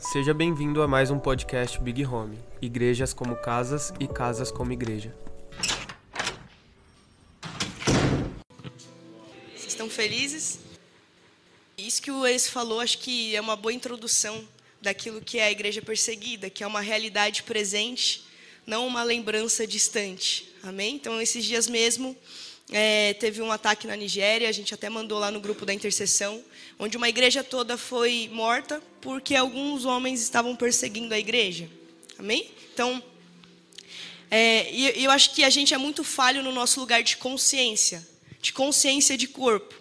Seja bem-vindo a mais um podcast Big Home. Igrejas como casas e casas como igreja. Vocês estão felizes? Isso que o ex falou, acho que é uma boa introdução daquilo que é a igreja perseguida, que é uma realidade presente, não uma lembrança distante. Amém? Então, esses dias mesmo, é, teve um ataque na Nigéria, a gente até mandou lá no grupo da intercessão, onde uma igreja toda foi morta porque alguns homens estavam perseguindo a igreja. Amém? Então, é, e eu acho que a gente é muito falho no nosso lugar de consciência, de consciência de corpo.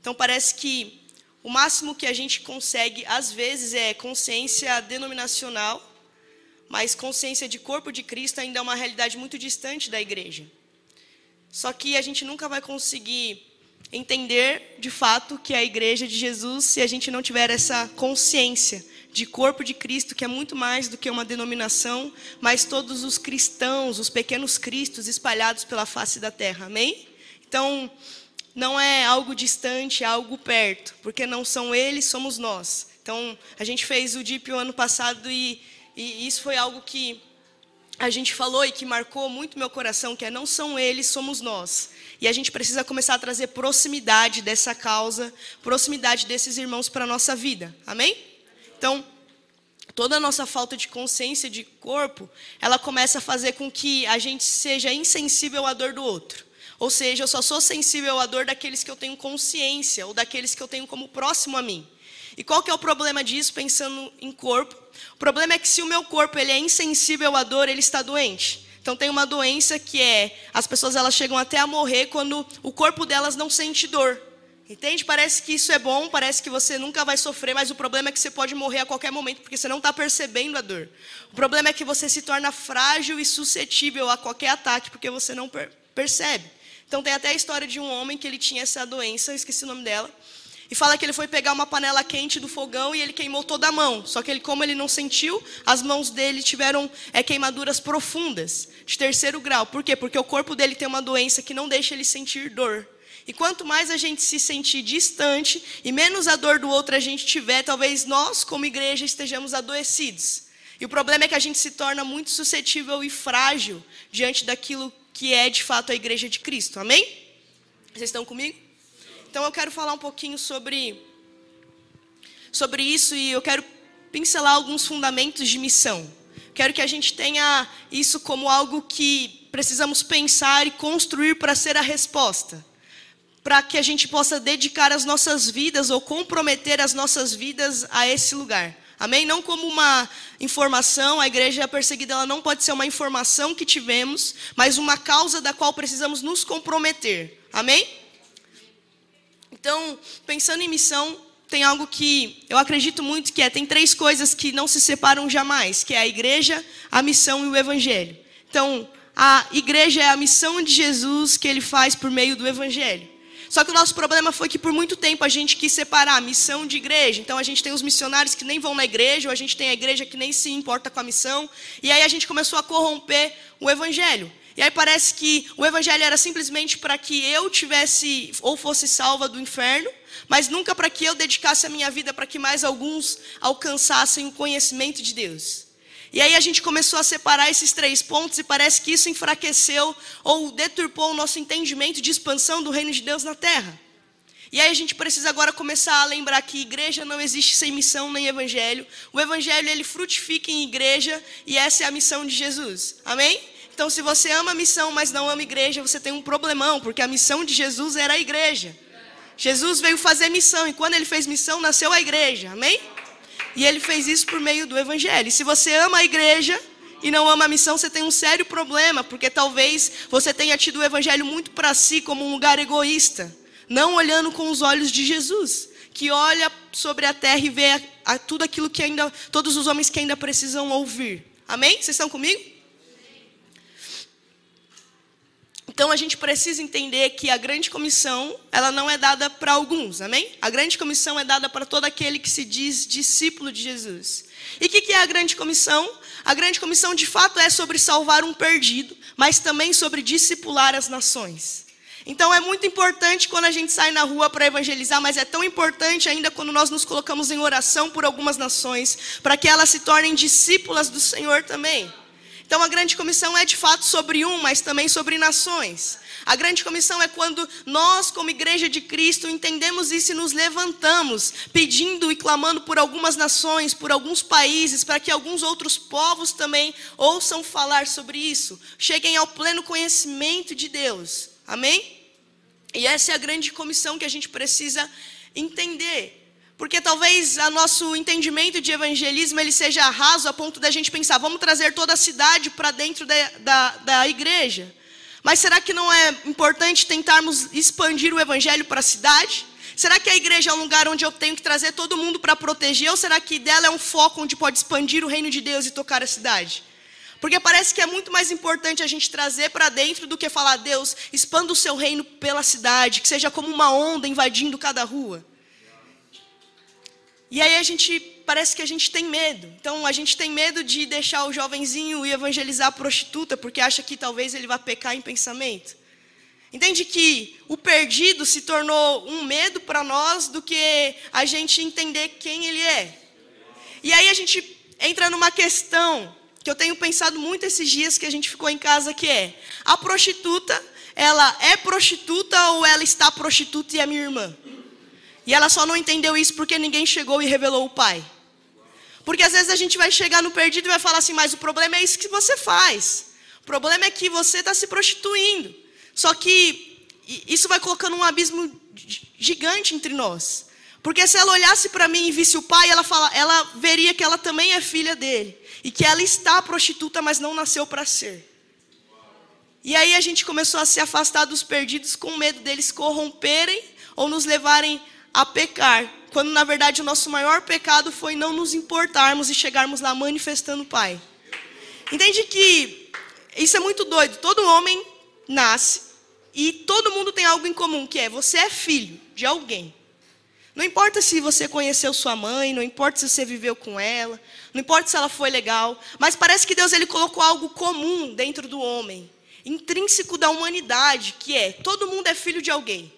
Então, parece que o máximo que a gente consegue, às vezes, é consciência denominacional, mas consciência de corpo de Cristo ainda é uma realidade muito distante da igreja. Só que a gente nunca vai conseguir entender de fato que é a igreja de Jesus se a gente não tiver essa consciência de corpo de Cristo, que é muito mais do que uma denominação, mas todos os cristãos, os pequenos cristos espalhados pela face da terra. Amém? Então, não é algo distante, é algo perto, porque não são eles, somos nós. Então, a gente fez o DIP o ano passado e, e isso foi algo que a gente falou e que marcou muito meu coração, que é não são eles, somos nós. E a gente precisa começar a trazer proximidade dessa causa, proximidade desses irmãos para a nossa vida. Amém? Então, toda a nossa falta de consciência de corpo, ela começa a fazer com que a gente seja insensível à dor do outro. Ou seja, eu só sou sensível à dor daqueles que eu tenho consciência, ou daqueles que eu tenho como próximo a mim. E qual que é o problema disso, pensando em corpo? O problema é que se o meu corpo ele é insensível à dor, ele está doente. Então tem uma doença que é as pessoas elas chegam até a morrer quando o corpo delas não sente dor. Entende? Parece que isso é bom, parece que você nunca vai sofrer, mas o problema é que você pode morrer a qualquer momento porque você não está percebendo a dor. O problema é que você se torna frágil e suscetível a qualquer ataque porque você não per percebe. Então tem até a história de um homem que ele tinha essa doença, eu esqueci o nome dela. E fala que ele foi pegar uma panela quente do fogão e ele queimou toda a mão. Só que ele, como ele não sentiu, as mãos dele tiveram é, queimaduras profundas, de terceiro grau. Por quê? Porque o corpo dele tem uma doença que não deixa ele sentir dor. E quanto mais a gente se sentir distante e menos a dor do outro a gente tiver, talvez nós, como igreja, estejamos adoecidos. E o problema é que a gente se torna muito suscetível e frágil diante daquilo que é de fato a igreja de Cristo. Amém? Vocês estão comigo? Então eu quero falar um pouquinho sobre, sobre isso e eu quero pincelar alguns fundamentos de missão. Quero que a gente tenha isso como algo que precisamos pensar e construir para ser a resposta. Para que a gente possa dedicar as nossas vidas ou comprometer as nossas vidas a esse lugar. Amém? Não como uma informação, a igreja perseguida ela não pode ser uma informação que tivemos, mas uma causa da qual precisamos nos comprometer. Amém? Então, pensando em missão, tem algo que eu acredito muito que é, tem três coisas que não se separam jamais, que é a igreja, a missão e o evangelho. Então, a igreja é a missão de Jesus que ele faz por meio do evangelho. Só que o nosso problema foi que por muito tempo a gente quis separar a missão de igreja. Então a gente tem os missionários que nem vão na igreja, ou a gente tem a igreja que nem se importa com a missão. E aí a gente começou a corromper o evangelho. E aí parece que o evangelho era simplesmente para que eu tivesse ou fosse salva do inferno, mas nunca para que eu dedicasse a minha vida para que mais alguns alcançassem o conhecimento de Deus. E aí a gente começou a separar esses três pontos e parece que isso enfraqueceu ou deturpou o nosso entendimento de expansão do reino de Deus na terra. E aí a gente precisa agora começar a lembrar que igreja não existe sem missão nem evangelho. O evangelho ele frutifica em igreja e essa é a missão de Jesus. Amém? Então, se você ama a missão, mas não ama a igreja, você tem um problemão, porque a missão de Jesus era a igreja. Jesus veio fazer missão, e quando ele fez missão, nasceu a igreja, amém? E ele fez isso por meio do evangelho. E se você ama a igreja e não ama a missão, você tem um sério problema, porque talvez você tenha tido o evangelho muito para si, como um lugar egoísta, não olhando com os olhos de Jesus, que olha sobre a terra e vê a, a, tudo aquilo que ainda, todos os homens que ainda precisam ouvir. Amém? Vocês estão comigo? Então a gente precisa entender que a grande comissão, ela não é dada para alguns, amém? A grande comissão é dada para todo aquele que se diz discípulo de Jesus. E o que, que é a grande comissão? A grande comissão de fato é sobre salvar um perdido, mas também sobre discipular as nações. Então é muito importante quando a gente sai na rua para evangelizar, mas é tão importante ainda quando nós nos colocamos em oração por algumas nações, para que elas se tornem discípulas do Senhor também. Então a grande comissão é de fato sobre um, mas também sobre nações. A grande comissão é quando nós, como igreja de Cristo, entendemos isso e nos levantamos, pedindo e clamando por algumas nações, por alguns países, para que alguns outros povos também ouçam falar sobre isso, cheguem ao pleno conhecimento de Deus. Amém? E essa é a grande comissão que a gente precisa entender. Porque talvez o nosso entendimento de evangelismo ele seja raso a ponto da gente pensar, vamos trazer toda a cidade para dentro da, da, da igreja. Mas será que não é importante tentarmos expandir o evangelho para a cidade? Será que a igreja é um lugar onde eu tenho que trazer todo mundo para proteger? Ou será que dela é um foco onde pode expandir o reino de Deus e tocar a cidade? Porque parece que é muito mais importante a gente trazer para dentro do que falar, Deus, expanda o seu reino pela cidade, que seja como uma onda invadindo cada rua. E aí a gente parece que a gente tem medo. Então a gente tem medo de deixar o jovenzinho e evangelizar a prostituta, porque acha que talvez ele vá pecar em pensamento. Entende que o perdido se tornou um medo para nós do que a gente entender quem ele é. E aí a gente entra numa questão que eu tenho pensado muito esses dias que a gente ficou em casa, que é: a prostituta, ela é prostituta ou ela está prostituta e é minha irmã? E ela só não entendeu isso porque ninguém chegou e revelou o pai. Porque às vezes a gente vai chegar no perdido e vai falar assim, mas o problema é isso que você faz. O problema é que você está se prostituindo. Só que isso vai colocando um abismo gigante entre nós. Porque se ela olhasse para mim e visse o pai, ela, fala, ela veria que ela também é filha dele. E que ela está prostituta, mas não nasceu para ser. E aí a gente começou a se afastar dos perdidos com medo deles corromperem ou nos levarem a pecar, quando na verdade o nosso maior pecado foi não nos importarmos e chegarmos lá manifestando o Pai. Entende que isso é muito doido. Todo homem nasce e todo mundo tem algo em comum, que é você é filho de alguém. Não importa se você conheceu sua mãe, não importa se você viveu com ela, não importa se ela foi legal, mas parece que Deus ele colocou algo comum dentro do homem, intrínseco da humanidade, que é todo mundo é filho de alguém.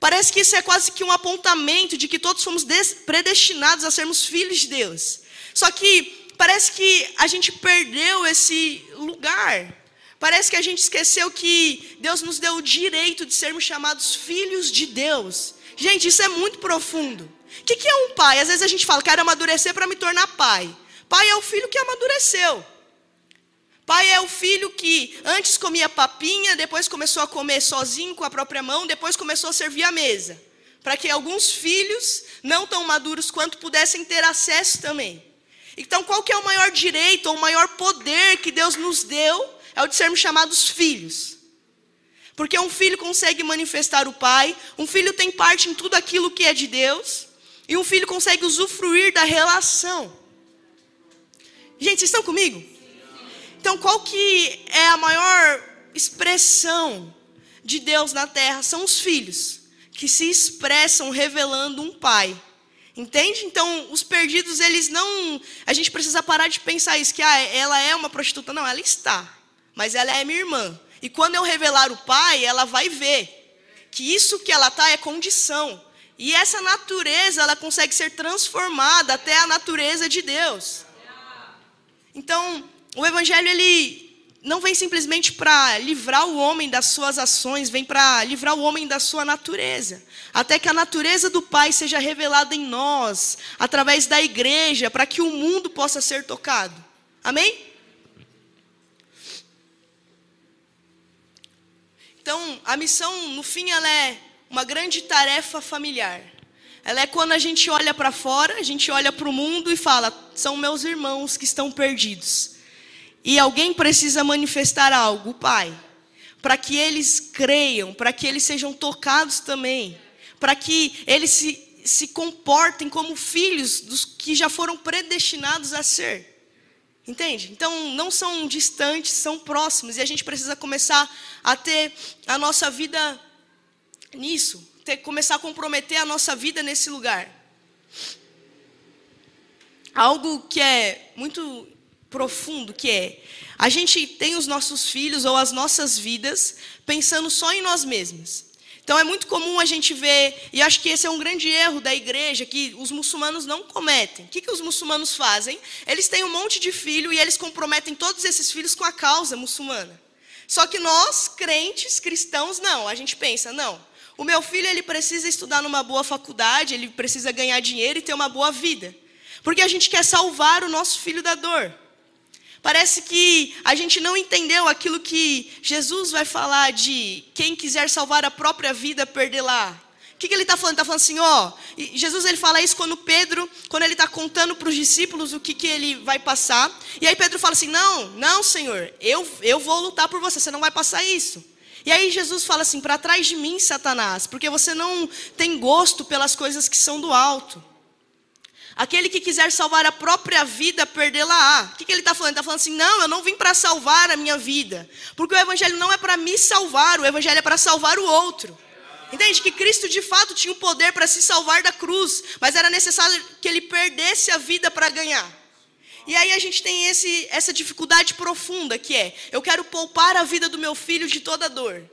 Parece que isso é quase que um apontamento de que todos fomos predestinados a sermos filhos de Deus. Só que parece que a gente perdeu esse lugar. Parece que a gente esqueceu que Deus nos deu o direito de sermos chamados filhos de Deus. Gente, isso é muito profundo. O que é um pai? Às vezes a gente fala, quero amadurecer para me tornar pai. Pai é o filho que amadureceu. Pai é o filho que antes comia papinha, depois começou a comer sozinho com a própria mão, depois começou a servir a mesa. Para que alguns filhos, não tão maduros quanto, pudessem ter acesso também. Então, qual que é o maior direito ou o maior poder que Deus nos deu? É o de sermos chamados filhos. Porque um filho consegue manifestar o pai, um filho tem parte em tudo aquilo que é de Deus, e um filho consegue usufruir da relação. Gente, vocês estão comigo? Então, qual que é a maior expressão de Deus na terra? São os filhos, que se expressam revelando um pai. Entende? Então, os perdidos, eles não. A gente precisa parar de pensar isso, que ah, ela é uma prostituta. Não, ela está. Mas ela é minha irmã. E quando eu revelar o pai, ela vai ver que isso que ela está é condição. E essa natureza, ela consegue ser transformada até a natureza de Deus. Então, o evangelho ele não vem simplesmente para livrar o homem das suas ações, vem para livrar o homem da sua natureza. Até que a natureza do Pai seja revelada em nós, através da igreja, para que o mundo possa ser tocado. Amém? Então, a missão, no fim, ela é uma grande tarefa familiar. Ela é quando a gente olha para fora, a gente olha para o mundo e fala: são meus irmãos que estão perdidos. E alguém precisa manifestar algo, Pai, para que eles creiam, para que eles sejam tocados também, para que eles se, se comportem como filhos dos que já foram predestinados a ser. Entende? Então, não são distantes, são próximos, e a gente precisa começar a ter a nossa vida nisso, ter, começar a comprometer a nossa vida nesse lugar. Algo que é muito profundo que é a gente tem os nossos filhos ou as nossas vidas pensando só em nós mesmos. Então é muito comum a gente ver, e acho que esse é um grande erro da igreja que os muçulmanos não cometem. O que, que os muçulmanos fazem? Eles têm um monte de filho e eles comprometem todos esses filhos com a causa muçulmana. Só que nós, crentes, cristãos, não. A gente pensa, não. O meu filho ele precisa estudar numa boa faculdade, ele precisa ganhar dinheiro e ter uma boa vida. Porque a gente quer salvar o nosso filho da dor. Parece que a gente não entendeu aquilo que Jesus vai falar de quem quiser salvar a própria vida, perder lá. O que, que ele está falando? Está falando assim, ó. Jesus ele fala isso quando Pedro, quando ele está contando para os discípulos o que, que ele vai passar. E aí Pedro fala assim: Não, não, Senhor, eu, eu vou lutar por você, você não vai passar isso. E aí Jesus fala assim: Para trás de mim, Satanás, porque você não tem gosto pelas coisas que são do alto. Aquele que quiser salvar a própria vida, perdê-la-á. O que, que ele está falando? Ele está falando assim: não, eu não vim para salvar a minha vida. Porque o Evangelho não é para me salvar, o Evangelho é para salvar o outro. Entende? Que Cristo de fato tinha o poder para se salvar da cruz, mas era necessário que ele perdesse a vida para ganhar. E aí a gente tem esse, essa dificuldade profunda que é: eu quero poupar a vida do meu filho de toda dor.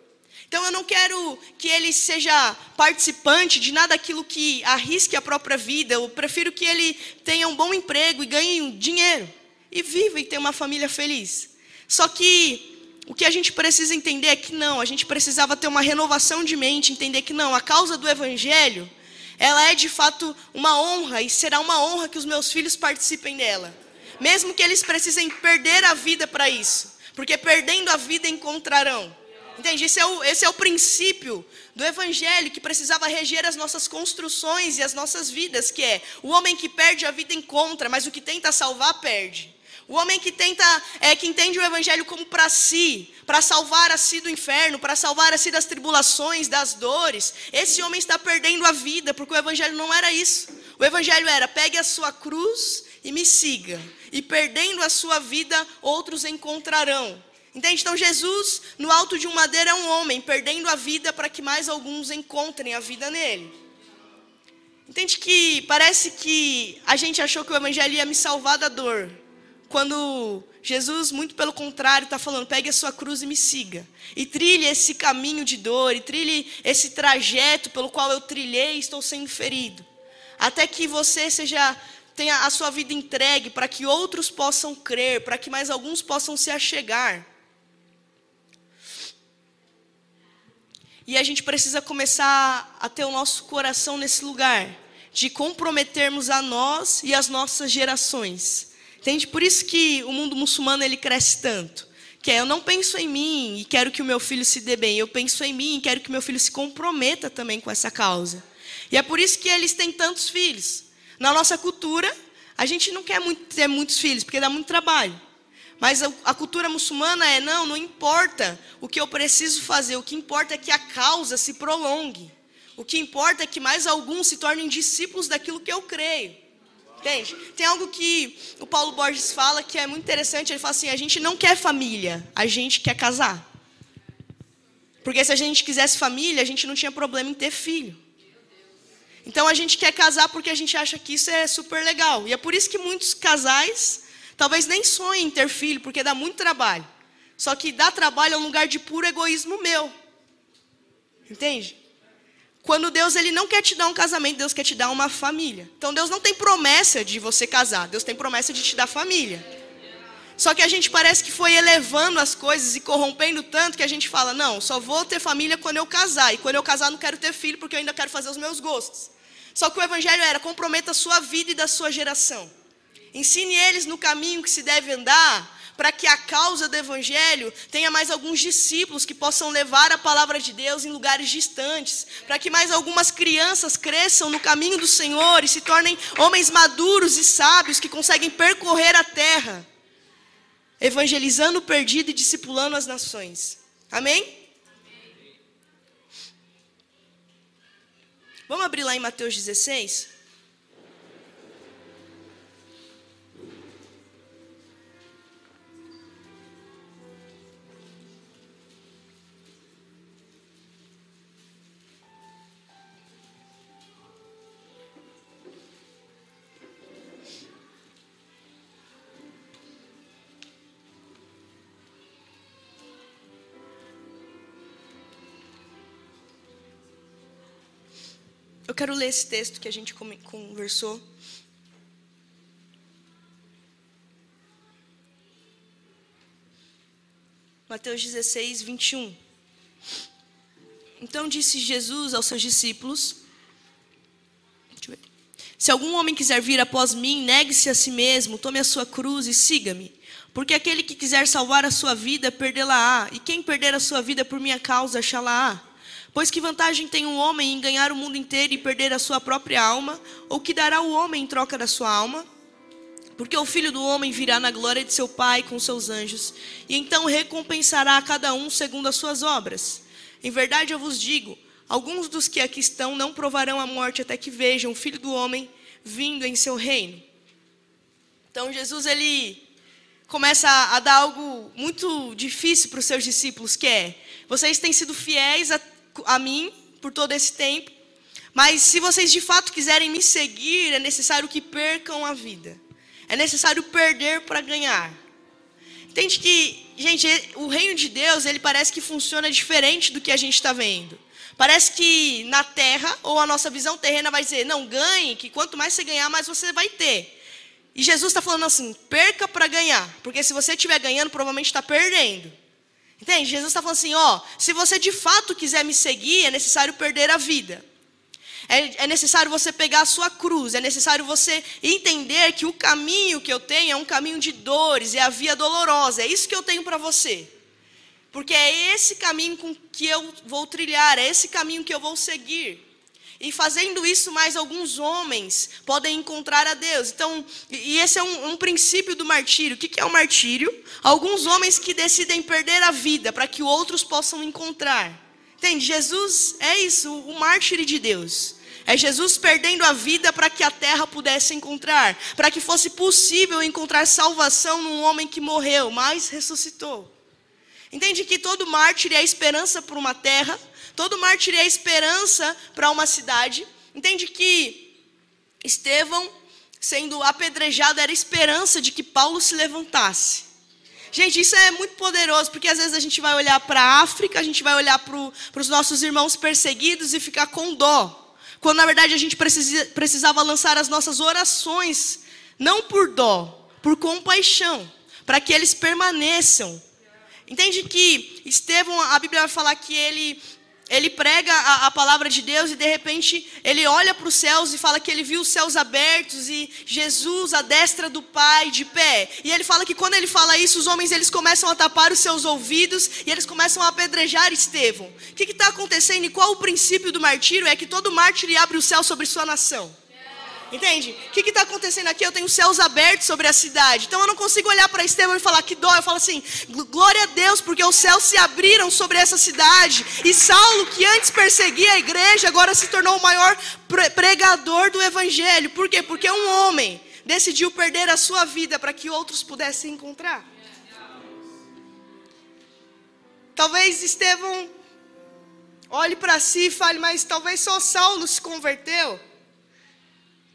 Então eu não quero que ele seja participante de nada aquilo que arrisque a própria vida. Eu prefiro que ele tenha um bom emprego e ganhe dinheiro e viva e tenha uma família feliz. Só que o que a gente precisa entender é que não, a gente precisava ter uma renovação de mente, entender que não, a causa do evangelho, ela é de fato uma honra e será uma honra que os meus filhos participem dela. Mesmo que eles precisem perder a vida para isso, porque perdendo a vida encontrarão. Entende? Esse é, o, esse é o princípio do Evangelho que precisava reger as nossas construções e as nossas vidas, que é o homem que perde a vida encontra, mas o que tenta salvar perde. O homem que tenta, é, que entende o Evangelho como para si, para salvar a si do inferno, para salvar a si das tribulações, das dores, esse homem está perdendo a vida, porque o Evangelho não era isso. O Evangelho era: pegue a sua cruz e me siga, e perdendo a sua vida, outros encontrarão. Entende? Então Jesus, no alto de um madeiro, é um homem, perdendo a vida para que mais alguns encontrem a vida nele. Entende que parece que a gente achou que o evangelho ia me salvar da dor. Quando Jesus, muito pelo contrário, está falando: pegue a sua cruz e me siga. E trilhe esse caminho de dor, e trilhe esse trajeto pelo qual eu trilhei e estou sendo ferido. Até que você seja tenha a sua vida entregue para que outros possam crer, para que mais alguns possam se achegar. E a gente precisa começar a ter o nosso coração nesse lugar, de comprometermos a nós e as nossas gerações. Entende? Por isso que o mundo muçulmano ele cresce tanto. Que é, eu não penso em mim e quero que o meu filho se dê bem. Eu penso em mim e quero que o meu filho se comprometa também com essa causa. E é por isso que eles têm tantos filhos. Na nossa cultura, a gente não quer muito, ter muitos filhos, porque dá muito trabalho. Mas a, cultura muçulmana é: não, não importa o que eu preciso fazer, o que importa é que a causa se prolongue. O que importa é que mais alguns se tornem discípulos daquilo que eu creio. Entende? Tem algo que o Paulo Borges fala que é muito interessante. Ele fala assim: a gente não quer família, a gente quer casar. Porque se a gente quisesse família, a gente não tinha problema em ter filho. Então a gente quer casar porque a gente acha que isso é super legal. E é por isso que muitos casais Talvez nem sonhe em ter filho, porque dá muito trabalho. Só que dar trabalho é um lugar de puro egoísmo meu. Entende? Quando Deus ele não quer te dar um casamento, Deus quer te dar uma família. Então Deus não tem promessa de você casar, Deus tem promessa de te dar família. Só que a gente parece que foi elevando as coisas e corrompendo tanto que a gente fala: não, só vou ter família quando eu casar. E quando eu casar, não quero ter filho porque eu ainda quero fazer os meus gostos. Só que o evangelho era: comprometa a sua vida e da sua geração. Ensine eles no caminho que se deve andar, para que a causa do Evangelho tenha mais alguns discípulos que possam levar a palavra de Deus em lugares distantes, para que mais algumas crianças cresçam no caminho do Senhor e se tornem homens maduros e sábios que conseguem percorrer a terra, evangelizando o perdido e discipulando as nações. Amém? Vamos abrir lá em Mateus 16? Quero ler esse texto que a gente conversou. Mateus 16, 21. Então disse Jesus aos seus discípulos: Se algum homem quiser vir após mim, negue-se a si mesmo, tome a sua cruz e siga-me. Porque aquele que quiser salvar a sua vida, perdê-la-á, e quem perder a sua vida por minha causa, achá-la-á. Pois que vantagem tem um homem em ganhar o mundo inteiro e perder a sua própria alma? Ou que dará o homem em troca da sua alma? Porque o filho do homem virá na glória de seu Pai com seus anjos, e então recompensará a cada um segundo as suas obras. Em verdade eu vos digo: alguns dos que aqui estão não provarão a morte até que vejam o filho do homem vindo em seu reino. Então Jesus ele começa a, dar algo muito difícil para os seus discípulos, que é: vocês têm sido fiéis a, a mim por todo esse tempo, mas se vocês de fato quiserem me seguir, é necessário que percam a vida. É necessário perder para ganhar. Entende que, gente, o reino de Deus, ele parece que funciona diferente do que a gente está vendo. Parece que na terra, ou a nossa visão terrena vai dizer, não, ganhe, que quanto mais você ganhar, mais você vai ter. E Jesus está falando assim, perca para ganhar. Porque se você estiver ganhando, provavelmente está perdendo. Entende? Jesus está falando assim, ó, se você de fato quiser me seguir, é necessário perder a vida. É, é, necessário você pegar a sua cruz, é necessário você entender que o caminho que eu tenho é um caminho de dores, é a via dolorosa, é isso que eu tenho para você. Porque é esse caminho com que eu vou trilhar, é esse caminho que eu vou seguir. E fazendo isso, mais alguns homens podem encontrar a Deus. Então, e esse é um, um princípio do martírio. O que, é o martírio? Alguns homens que decidem perder a vida para que outros possam encontrar. Entende? Jesus é isso, o mártir de Deus. É Jesus perdendo a vida para que a terra pudesse encontrar, para que fosse possível encontrar salvação num homem que morreu, mas ressuscitou. Entende que todo mártir é esperança para uma terra, todo mártir é esperança para uma cidade. Entende que Estevão, sendo apedrejado, era esperança de que Paulo se levantasse. Gente, isso é muito poderoso, porque às vezes a gente vai olhar para a África, a gente vai olhar para os nossos irmãos perseguidos e ficar com dó. Quando na verdade a gente precisa, precisava lançar as nossas orações, não por dó, por compaixão, para que eles permaneçam. Entende que Estevão, a Bíblia vai falar que ele ele prega a, a, palavra de Deus e de repente ele olha para os céus e fala que ele viu os céus abertos e Jesus à destra do Pai de pé. E ele fala que quando ele fala isso, os homens eles começam a tapar os seus ouvidos e eles começam a apedrejar Estevão. O que está acontecendo e qual o princípio do martírio? É que todo mártir abre o céu sobre sua nação. Entende? O que está acontecendo aqui? Eu tenho céus abertos sobre a cidade. Então eu não consigo olhar para Estevão e falar que dó. Eu falo assim: glória a Deus, porque os céus se abriram sobre essa cidade. E Saulo, que antes perseguia a igreja, agora se tornou o maior pregador do evangelho. Por quê? Porque um homem decidiu perder a sua vida para que outros pudessem encontrar. Talvez Estevão olhe para si e fale, mas talvez só Saulo se converteu.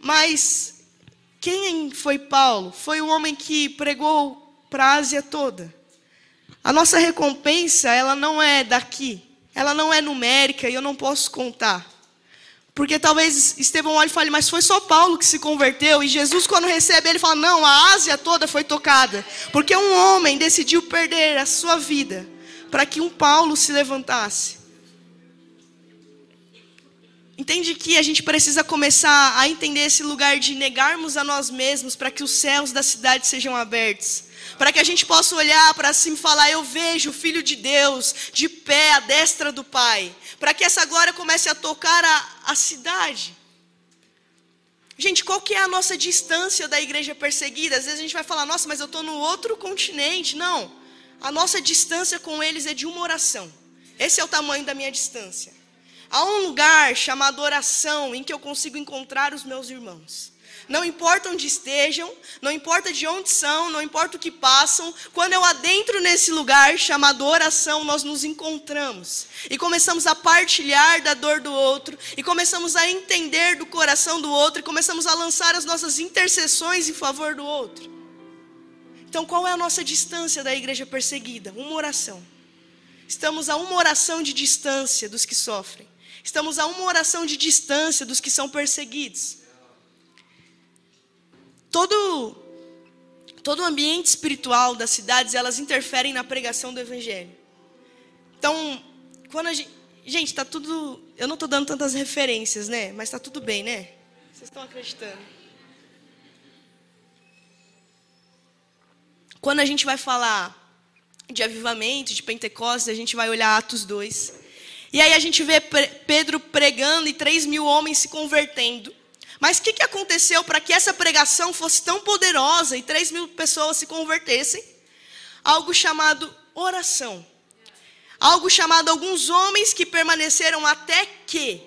Mas quem foi Paulo? Foi um homem que pregou para a Ásia toda. A nossa recompensa, ela não é daqui. Ela não é numérica e eu não posso contar. Porque talvez Estevão olhe e fale, mas foi só Paulo que se converteu. E Jesus, quando recebe ele, fala: não, a Ásia toda foi tocada. Porque um homem decidiu perder a sua vida para que um Paulo se levantasse. Entende que a gente precisa começar a entender esse lugar de negarmos a nós mesmos para que os céus da cidade sejam abertos. Para que a gente possa olhar para cima e falar: Eu vejo o Filho de Deus de pé à destra do Pai. Para que essa glória comece a tocar a, a cidade. Gente, qual que é a nossa distância da igreja perseguida? Às vezes a gente vai falar: Nossa, mas eu estou no outro continente. Não. A nossa distância com eles é de uma oração. Esse é o tamanho da minha distância. Há um lugar chamado oração em que eu consigo encontrar os meus irmãos. Não importa onde estejam, não importa de onde são, não importa o que passam, quando eu adentro nesse lugar chamado oração, nós nos encontramos e começamos a partilhar da dor do outro, e começamos a entender do coração do outro, e começamos a lançar as nossas intercessões em favor do outro. Então, qual é a nossa distância da igreja perseguida? Uma oração. Estamos a uma oração de distância dos que sofrem. Estamos a uma oração de distância dos que são perseguidos. Todo todo o ambiente espiritual das cidades, elas interferem na pregação do evangelho. Então, quando a gente, gente, tá tudo, eu não estou dando tantas referências, né? Mas está tudo bem, né? Vocês estão acreditando? Quando a gente vai falar de avivamento, de Pentecostes, a gente vai olhar Atos 2. E aí a gente vê Pedro pregando e 3 mil homens se convertendo. Mas o que, que aconteceu para que essa pregação fosse tão poderosa e 3 mil pessoas se convertessem? Algo chamado oração. Algo chamado alguns homens que permaneceram até que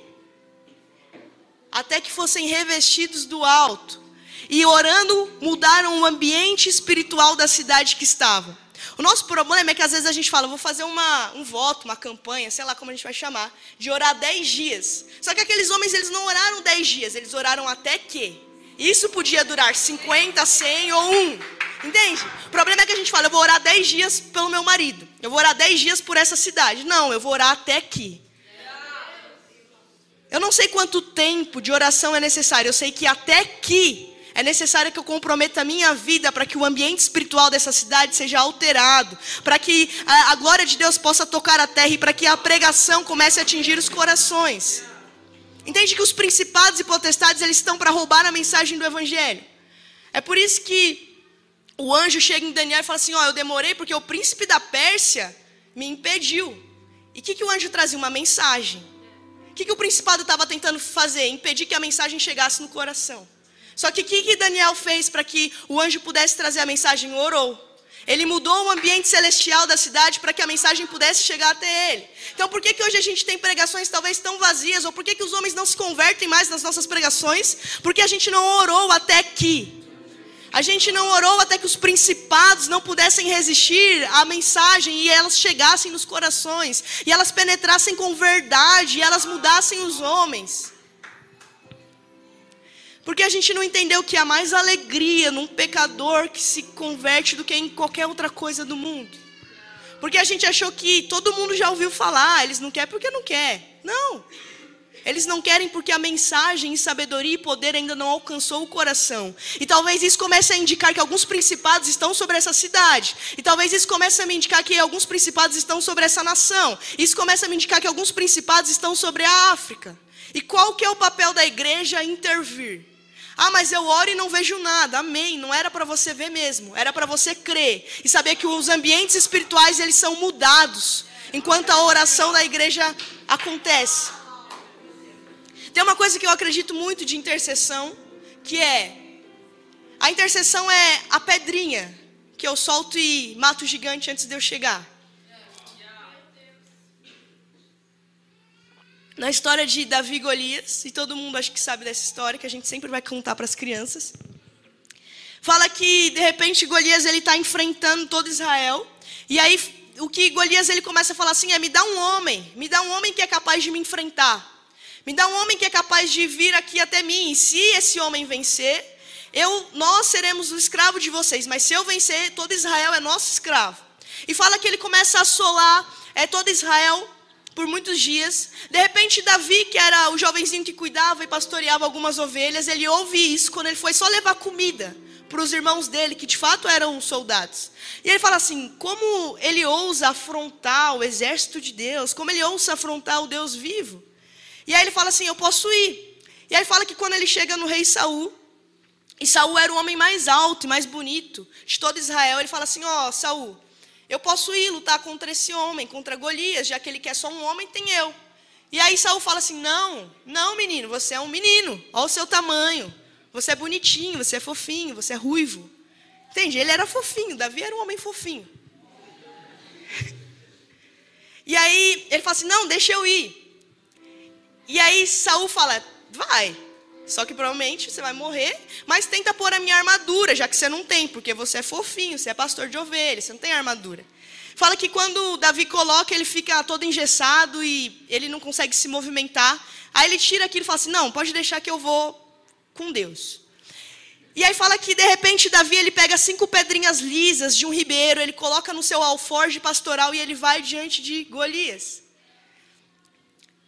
até que fossem revestidos do alto e orando mudaram o ambiente espiritual da cidade que estavam. O nosso problema é que às vezes a gente fala, vou fazer uma, um voto, uma campanha, sei lá como a gente vai chamar, de orar 10 dias. Só que aqueles homens, eles não oraram 10 dias, eles oraram até que. Isso podia durar 50, 100 ou 1. Entende? O problema é que a gente fala, eu vou orar 10 dias pelo meu marido. Eu vou orar 10 dias por essa cidade. Não, eu vou orar até que. Eu não sei quanto tempo de oração é necessário, eu sei que até que é necessário que eu comprometa a minha vida para que o ambiente espiritual dessa cidade seja alterado, para que a, glória de Deus possa tocar a terra e para que a pregação comece a atingir os corações. Entende que os principados e potestades eles estão para roubar a mensagem do evangelho. É por isso que o anjo chega em Daniel e fala assim: "Ó, oh, eu demorei porque o príncipe da Pérsia me impediu". E o que, que o anjo trazia? Uma mensagem. O que, que o principado estava tentando fazer? Impedir que a mensagem chegasse no coração. Só que o que, que Daniel fez para que o anjo pudesse trazer a mensagem? Orou. Ele mudou o ambiente celestial da cidade para que a mensagem pudesse chegar até ele. Então, por que, que hoje a gente tem pregações talvez tão vazias? Ou por que, que os homens não se convertem mais nas nossas pregações? Porque a gente não orou até que. A gente não orou até que os principados não pudessem resistir à mensagem e elas chegassem nos corações, e elas penetrassem com verdade, e elas mudassem os homens. Porque a gente não entendeu que há mais alegria num pecador que se converte do que em qualquer outra coisa do mundo. Porque a gente achou que todo mundo já ouviu falar, eles não querem porque não quer. Não. Eles não querem porque a mensagem e sabedoria e poder ainda não alcançou o coração. E talvez isso comece a indicar que alguns principados estão sobre essa cidade. E talvez isso comece a me indicar que alguns principados estão sobre essa nação. Isso começa a me indicar que alguns principados estão sobre a África. E qual que é o papel da igreja intervir? Ah, mas eu oro e não vejo nada. Amém. Não era para você ver mesmo, era para você crer e saber que os ambientes espirituais eles são mudados enquanto a oração da igreja acontece. Tem uma coisa que eu acredito muito de intercessão, que é a intercessão é a pedrinha que eu solto e mato o gigante antes de eu chegar. Na história de Davi e Golias, e todo mundo acho que sabe dessa história, que a gente sempre vai contar para as crianças. Fala que, de repente, Golias ele está enfrentando todo Israel, e aí o que Golias ele começa a falar assim é: me dá um homem, me dá um homem que é capaz de me enfrentar, me dá um homem que é capaz de vir aqui até mim, e se esse homem vencer, eu, nós seremos o escravo de vocês, mas se eu vencer, todo Israel é nosso escravo. E fala que ele começa a assolar é, todo Israel por muitos dias. De repente, Davi, que era o jovenzinho que cuidava e pastoreava algumas ovelhas, ele ouve isso quando ele foi só levar comida para os irmãos dele, que de fato eram soldados. E ele fala assim: como ele ousa afrontar o exército de Deus, como ele ousa afrontar o Deus vivo. E aí ele fala assim: eu posso ir. E aí fala que quando ele chega no rei Saul, e Saul era o homem mais alto e mais bonito de todo Israel, ele fala assim: ó, oh, Saul, eu posso ir lutar contra esse homem, contra Golias, já que ele quer só um homem, tem eu. E aí Saul fala assim: Não, não, menino, você é um menino, olha o seu tamanho. Você é bonitinho, você é fofinho, você é ruivo. Entende? Ele era fofinho, Davi era um homem fofinho. E aí ele fala assim: Não, deixa eu ir. E aí Saul fala: Vai. Só que provavelmente você vai morrer, mas tenta pôr a minha armadura, já que você não tem, porque você é fofinho, você é pastor de ovelhas, você não tem armadura. Fala que quando Davi coloca, ele fica todo engessado e ele não consegue se movimentar. Aí ele tira aquilo e fala assim: Não, pode deixar que eu vou com Deus. E aí fala que de repente Davi ele pega cinco pedrinhas lisas de um ribeiro, ele coloca no seu alforje pastoral e ele vai diante de Golias.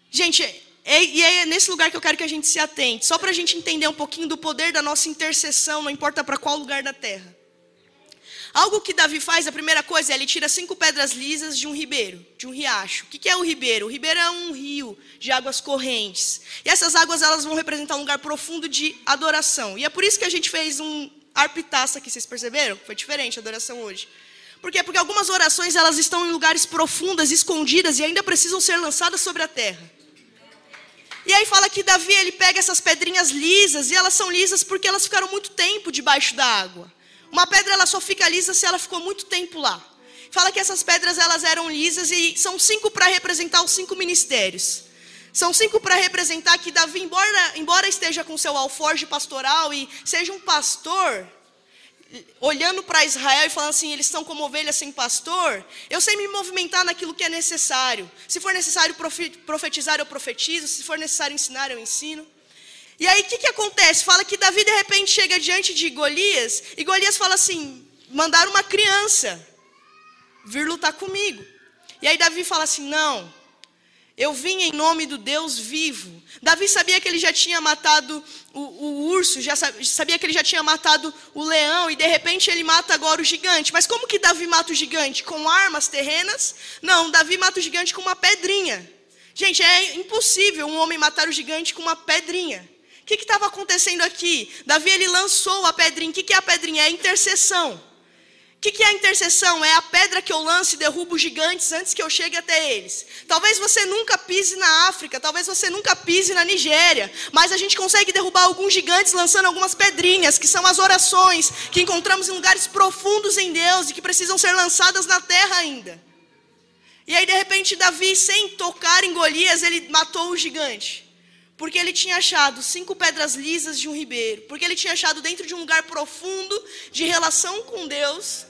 Gente, e é nesse lugar que eu quero que a gente se atente, só para a gente entender um pouquinho do poder da nossa intercessão, não importa para qual lugar da terra. Algo que Davi faz, a primeira coisa, é ele tira cinco pedras lisas de um ribeiro, de um riacho. O que é o ribeiro? O ribeiro é um rio de águas correntes. E essas águas elas vão representar um lugar profundo de adoração. E é por isso que a gente fez um arpitaça aqui, vocês perceberam? Foi diferente a adoração hoje. Por quê? Porque algumas orações elas estão em lugares profundas, escondidas e ainda precisam ser lançadas sobre a terra. E aí fala que Davi ele pega essas pedrinhas lisas e elas são lisas porque elas ficaram muito tempo debaixo da água. Uma pedra ela só fica lisa se ela ficou muito tempo lá. Fala que essas pedras elas eram lisas e são cinco para representar os cinco ministérios. São cinco para representar que Davi, embora, embora esteja com seu alforje pastoral e seja um pastor, olhando para Israel e falando assim, eles estão como ovelhas sem pastor, eu sei me movimentar naquilo que é necessário. Se for necessário profetizar, eu profetizo. Se for necessário ensinar, eu ensino. E aí o que, que acontece? Fala que Davi de repente chega diante de Golias e Golias fala assim: mandar uma criança vir lutar comigo. E aí Davi fala assim: não, eu vim em nome do Deus vivo. Davi sabia que ele já tinha matado o, o, urso, já sabia que ele já tinha matado o leão, e de repente ele mata agora o gigante. Mas como que Davi mata o gigante? Com armas terrenas? Não, Davi mata o gigante com uma pedrinha. Gente, é impossível um homem matar o gigante com uma pedrinha. O que estava acontecendo aqui? Davi ele lançou a pedrinha. O que, que é a pedrinha? É a intercessão. O que, que, é a intercessão? É a pedra que eu lanço e derrubo gigantes antes que eu chegue até eles. Talvez você nunca pise na África, talvez você nunca pise na Nigéria, mas a gente consegue derrubar alguns gigantes lançando algumas pedrinhas, que são as orações que encontramos em lugares profundos em Deus e que precisam ser lançadas na terra ainda. E aí, de repente, Davi, sem tocar em Golias, ele matou o gigante. Porque ele tinha achado cinco pedras lisas de um ribeiro. Porque ele tinha achado dentro de um lugar profundo de relação com Deus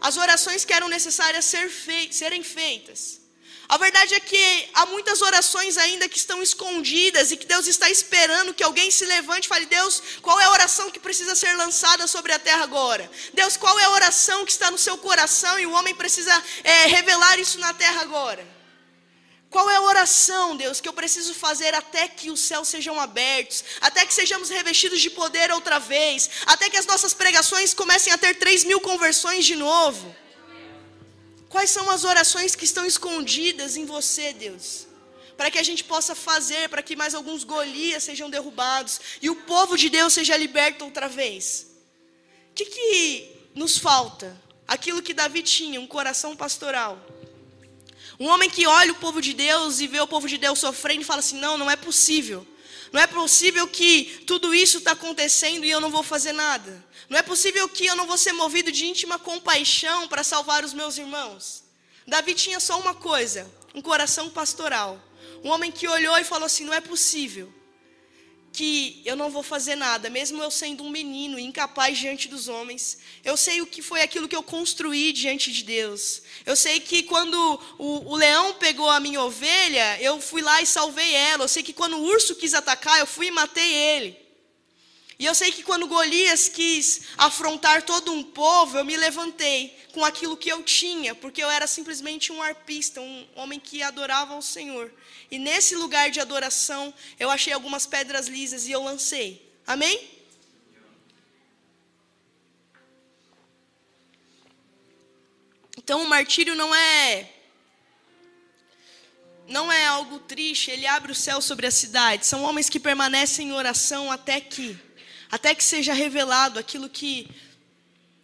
as orações que eram necessárias ser fei serem feitas. A verdade é que há muitas orações ainda que estão escondidas e que Deus está esperando que alguém se levante e fale: Deus, qual é a oração que precisa ser lançada sobre a terra agora? Deus, qual é a oração que está no seu coração e o homem precisa é, revelar isso na terra agora? Qual é a oração, Deus, que eu preciso fazer até que os céus sejam abertos, até que sejamos revestidos de poder outra vez, até que as nossas pregações comecem a ter 3 mil conversões de novo? Quais são as orações que estão escondidas em você, Deus? Para que a gente possa fazer, para que mais alguns Golias sejam derrubados e o povo de Deus seja liberto outra vez. O que, que nos falta? Aquilo que Davi tinha, um coração pastoral. Um homem que olha o povo de Deus e vê o povo de Deus sofrendo e fala assim: não, não é possível. Não é possível que tudo isso está acontecendo e eu não vou fazer nada. Não é possível que eu não vou ser movido de íntima compaixão para salvar os meus irmãos. Davi tinha só uma coisa: um coração pastoral. Um homem que olhou e falou assim: não é possível que eu não vou fazer nada, mesmo eu sendo um menino incapaz diante dos homens. Eu sei o que foi aquilo que eu construí diante de Deus. Eu sei que quando o, o, leão pegou a minha ovelha, eu fui lá e salvei ela. Eu sei que quando o urso quis atacar, eu fui e matei ele. E eu sei que quando Golias quis afrontar todo um povo, eu me levantei com aquilo que eu tinha, porque eu era simplesmente um arpista, um homem que adorava ao Senhor. E nesse lugar de adoração, eu achei algumas pedras lisas e eu lancei. Amém? Então o martírio não é não é algo triste, ele abre o céu sobre a cidade. São homens que permanecem em oração até que até que seja revelado aquilo que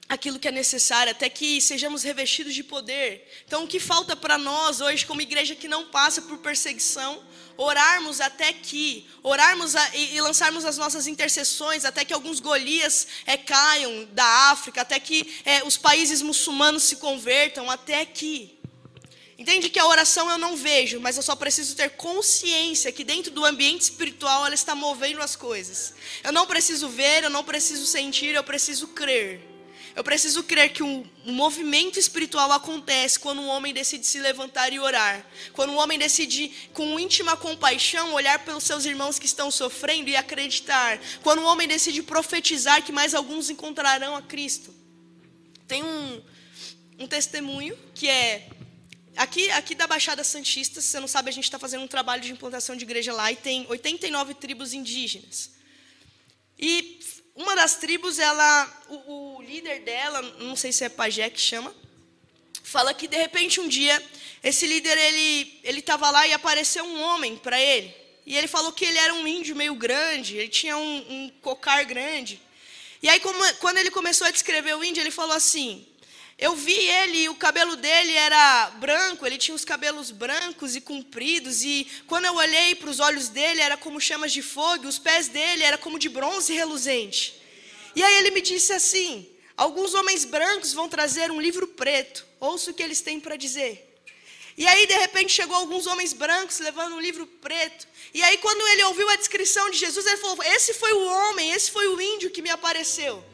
aquilo que é necessário, até que sejamos revestidos de poder. Então, o que falta para nós hoje, como igreja que não passa por perseguição, orarmos até que, orarmos a, e, e, lançarmos as nossas intercessões, até que alguns Golias é, caiam da África, até que é, os países muçulmanos se convertam, até que. Entende que a oração eu não vejo, mas eu só preciso ter consciência que dentro do ambiente espiritual ela está movendo as coisas. Eu não preciso ver, eu não preciso sentir, eu preciso crer. Eu preciso crer que um, movimento espiritual acontece quando um homem decide se levantar e orar. Quando um homem decide, com íntima compaixão, olhar pelos seus irmãos que estão sofrendo e acreditar. Quando um homem decide profetizar que mais alguns encontrarão a Cristo. Tem um, um testemunho que é aqui, aqui da Baixada Santista, se você não sabe, a gente está fazendo um trabalho de implantação de igreja lá e tem 89 tribos indígenas. E uma das tribos, ela, o, o líder dela, não sei se é pajé que chama, fala que de repente um dia esse líder ele ele estava lá e apareceu um homem para ele e ele falou que ele era um índio meio grande, ele tinha um, um cocar grande. E aí como, quando ele começou a descrever o índio, ele falou assim: eu vi ele e o cabelo dele era branco, ele tinha os cabelos brancos e compridos, e quando eu olhei para os olhos dele era como chamas de fogo, os pés dele era como de bronze reluzente. E aí ele me disse assim: Alguns homens brancos vão trazer um livro preto, ouça o que eles têm para dizer. E aí, de repente, chegou alguns homens brancos levando um livro preto. E aí, quando ele ouviu a descrição de Jesus, ele falou: Esse foi o homem, esse foi o índio que me apareceu.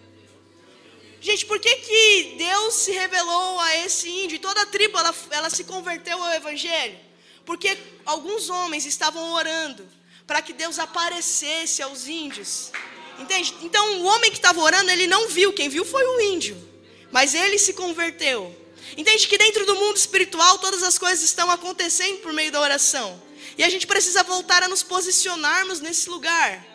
Gente, por que, que Deus se revelou a esse índio? E toda a tribo ela, ela se converteu ao Evangelho? Porque alguns homens estavam orando para que Deus aparecesse aos índios. Entende? Então o homem que estava orando, ele não viu, quem viu foi o índio. Mas ele se converteu. Entende que dentro do mundo espiritual todas as coisas estão acontecendo por meio da oração. E a gente precisa voltar a nos posicionarmos nesse lugar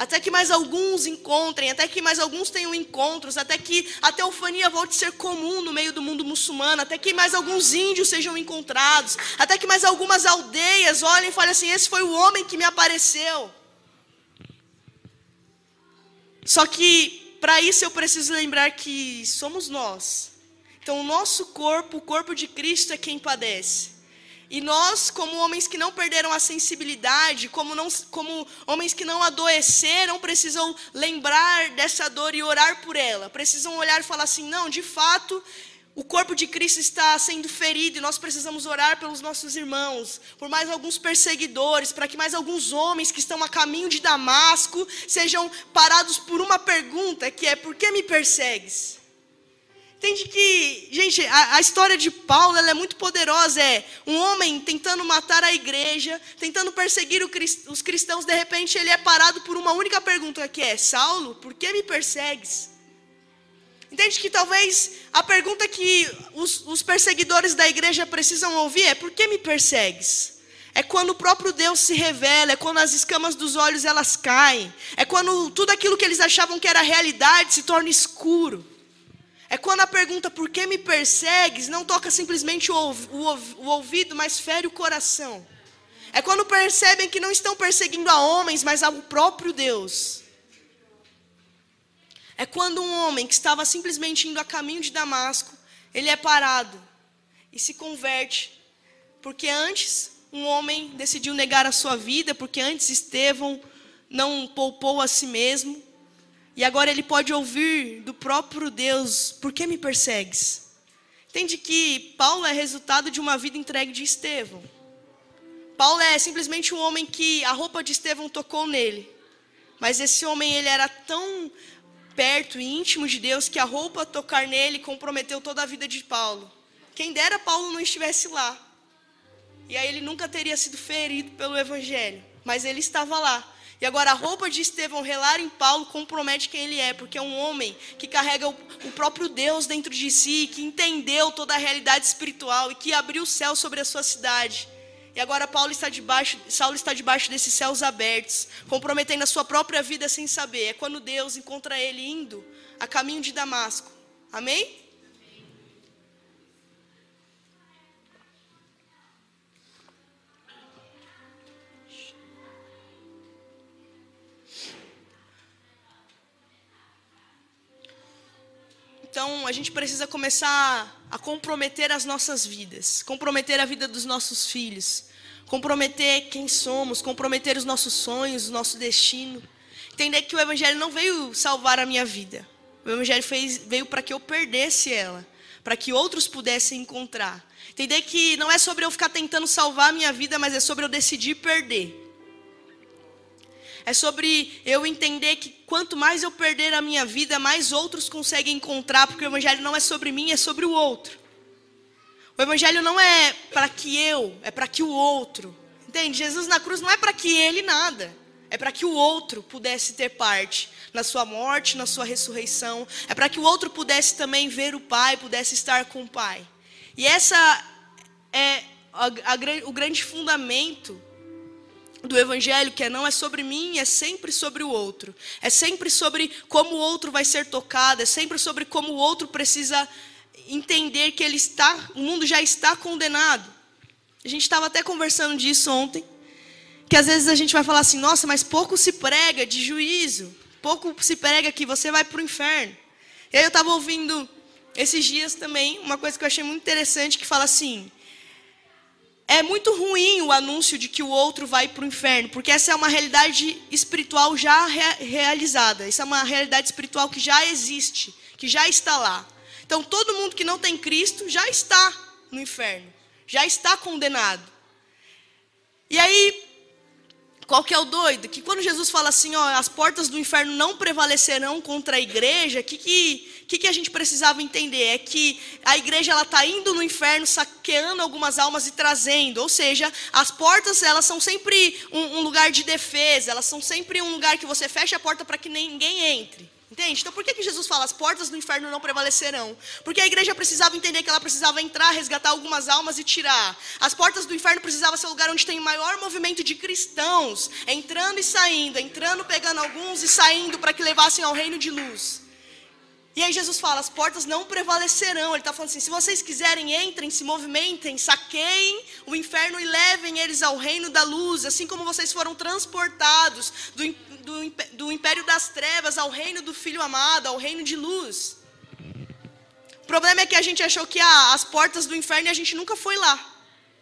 até que mais alguns encontrem, até que mais alguns tenham encontros, até que a teofania volte a ser comum no meio do mundo muçulmano, até que mais alguns índios sejam encontrados, até que mais algumas aldeias olhem e falem assim: esse foi o homem que me apareceu. Só que para isso eu preciso lembrar que somos nós. Então o nosso corpo, o corpo de Cristo é quem padece. E nós, como homens que não perderam a sensibilidade, como, não, como homens que não adoeceram, precisam lembrar dessa dor e orar por ela. Precisam olhar e falar assim: não, de fato, o corpo de Cristo está sendo ferido e nós precisamos orar pelos nossos irmãos, por mais alguns perseguidores, para que mais alguns homens que estão a caminho de Damasco sejam parados por uma pergunta que é: por que me persegues? Entende que, gente, a, a história de Paulo é muito poderosa. É um homem tentando matar a igreja, tentando perseguir os cristãos. De repente, ele é parado por uma única pergunta que é: Saulo, por que me persegues? Entende que talvez a pergunta que os, os perseguidores da igreja precisam ouvir é: por que me persegues? É quando o próprio Deus se revela, é quando as escamas dos olhos elas caem, é quando tudo aquilo que eles achavam que era realidade se torna escuro. É quando a pergunta por que me persegues não toca simplesmente o, ouvido, mas fere o coração. É quando percebem que não estão perseguindo a homens, mas ao próprio Deus. É quando um homem que estava simplesmente indo a caminho de Damasco, ele é parado e se converte. Porque antes um homem decidiu negar a sua vida, porque antes Estevão não poupou a si mesmo. E agora ele pode ouvir do próprio Deus: Por que me persegues? Entende que Paulo é resultado de uma vida entregue de Estevão. Paulo é simplesmente um homem que a roupa de Estevão tocou nele. Mas esse homem ele era tão perto e íntimo de Deus que a roupa tocar nele comprometeu toda a vida de Paulo. Quem dera Paulo não estivesse lá. E aí ele nunca teria sido ferido pelo evangelho, mas ele estava lá. E agora a roupa de Estevão relar em Paulo compromete quem ele é, porque é um homem que carrega o, o próprio Deus dentro de si, que entendeu toda a realidade espiritual e que abriu o céu sobre a sua cidade. E agora Paulo está debaixo, Saulo está debaixo desses céus abertos, comprometendo a sua própria vida sem saber. É quando Deus encontra ele indo a caminho de Damasco. Amém? Então, a gente precisa começar a comprometer as nossas vidas, comprometer a vida dos nossos filhos, comprometer quem somos, comprometer os nossos sonhos, o nosso destino. Entender que o Evangelho não veio salvar a minha vida. O Evangelho fez, veio para que eu perdesse ela, para que outros pudessem encontrar. Entender que não é sobre eu ficar tentando salvar a minha vida, mas é sobre eu decidir perder. É sobre eu entender que quanto mais eu perder a minha vida, mais outros conseguem encontrar, porque o Evangelho não é sobre mim, é sobre o outro. O Evangelho não é para que eu, é para que o outro. Entende? Jesus na cruz não é para que ele nada, é para que o outro pudesse ter parte na sua morte, na sua ressurreição. É para que o outro pudesse também ver o Pai, pudesse estar com o Pai. E essa é a, a, o grande fundamento do evangelho, que é não é sobre mim, é sempre sobre o outro. É sempre sobre como o outro vai ser tocado, é sempre sobre como o outro precisa entender que ele está, o mundo já está condenado. A gente estava até conversando disso ontem, que às vezes a gente vai falar assim: "Nossa, mas pouco se prega de juízo, pouco se prega que você vai para o inferno". E aí eu estava ouvindo esses dias também uma coisa que eu achei muito interessante que fala assim: é muito ruim o anúncio de que o outro vai para o inferno, porque essa é uma realidade espiritual já realizada. Isso é uma realidade espiritual que já existe, que já está lá. Então, todo mundo que não tem Cristo já está no inferno, já está condenado. E aí, qual que é o doido? Que quando Jesus fala assim, ó, as portas do inferno não prevalecerão contra a igreja, que, que que, que a gente precisava entender? É que a igreja ela está indo no inferno, saqueando algumas almas e trazendo. Ou seja, as portas elas são sempre um, um lugar de defesa, elas são sempre um lugar que você fecha a porta para que ninguém entre. Entende? Então por que, que Jesus fala as portas do inferno não prevalecerão? Porque a igreja precisava entender que ela precisava entrar, resgatar algumas almas e tirar. As portas do inferno precisavam ser o lugar onde tem maior movimento de cristãos, entrando e saindo, entrando, pegando alguns e saindo para que levassem ao reino de luz. E aí Jesus fala: as portas não prevalecerão. Ele está falando assim: se vocês quiserem, entrem, se movimentem, saqueiem o inferno e levem eles ao reino da luz, assim como vocês foram transportados do, do, do império das trevas ao reino do Filho amado, ao reino de luz. O problema é que a gente achou que ah, as portas do inferno e a gente nunca foi lá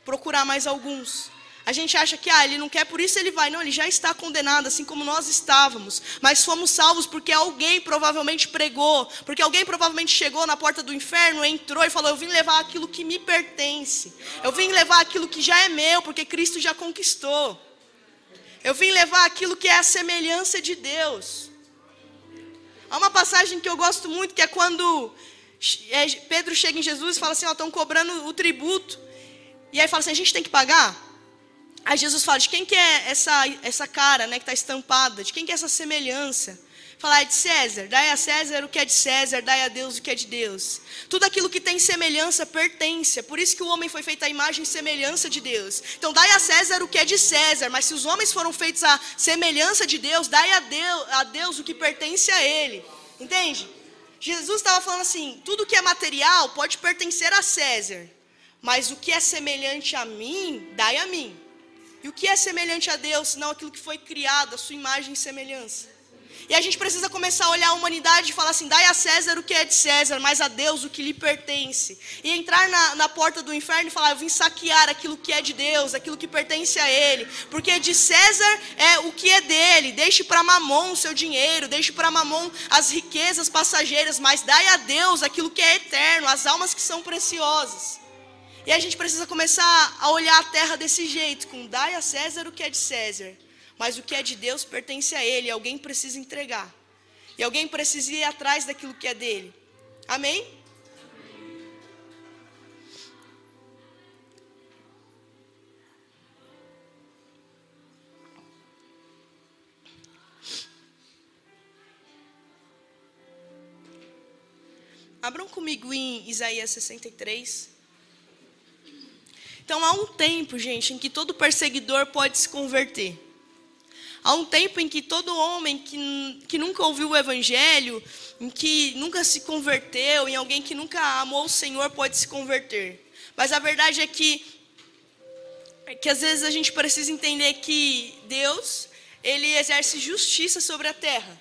procurar mais alguns. A gente acha que ah, ele não quer, por isso ele vai. Não, ele já está condenado, assim como nós estávamos. Mas fomos salvos porque alguém provavelmente pregou, porque alguém provavelmente chegou na porta do inferno, entrou e falou: Eu vim levar aquilo que me pertence. Eu vim levar aquilo que já é meu, porque Cristo já conquistou. Eu vim levar aquilo que é a semelhança de Deus. Há uma passagem que eu gosto muito, que é quando é, Pedro chega em Jesus e fala assim: Ó, estão cobrando o tributo. E aí fala assim: a gente tem que pagar? Aí Jesus fala: de quem que é essa, essa cara né, que está estampada? De quem que é essa semelhança? Fala, é de César. Dai a César o que é de César, dai a Deus o que é de Deus. Tudo aquilo que tem semelhança pertence. Por isso que o homem foi feito à imagem e semelhança de Deus. Então, dai a César o que é de César. Mas se os homens foram feitos à semelhança de Deus, dai a Deus, a Deus o que pertence a Ele. Entende? Jesus estava falando assim: tudo que é material pode pertencer a César. Mas o que é semelhante a mim, dai a mim. E o que é semelhante a Deus, senão aquilo que foi criado, a sua imagem e semelhança? E a gente precisa começar a olhar a humanidade e falar assim: dai a César o que é de César, mas a Deus o que lhe pertence. E entrar na, na porta do inferno e falar: eu vim saquear aquilo que é de Deus, aquilo que pertence a Ele. Porque de César é o que é dele. Deixe para Mamon o seu dinheiro, deixe para Mamon as riquezas passageiras, mas dai a Deus aquilo que é eterno, as almas que são preciosas. E a gente precisa começar a olhar a terra desse jeito, com dai a César o que é de César, mas o que é de Deus pertence a ele, e alguém precisa entregar. E alguém precisa ir atrás daquilo que é dele. Amém? Abram comigo em Isaías 63. Então há um tempo, gente, em que todo perseguidor pode se converter. Há um tempo em que todo homem que, que nunca ouviu o Evangelho, em que nunca se converteu, em alguém que nunca amou o Senhor, pode se converter. Mas a verdade é que, é que às vezes a gente precisa entender que Deus, Ele exerce justiça sobre a terra.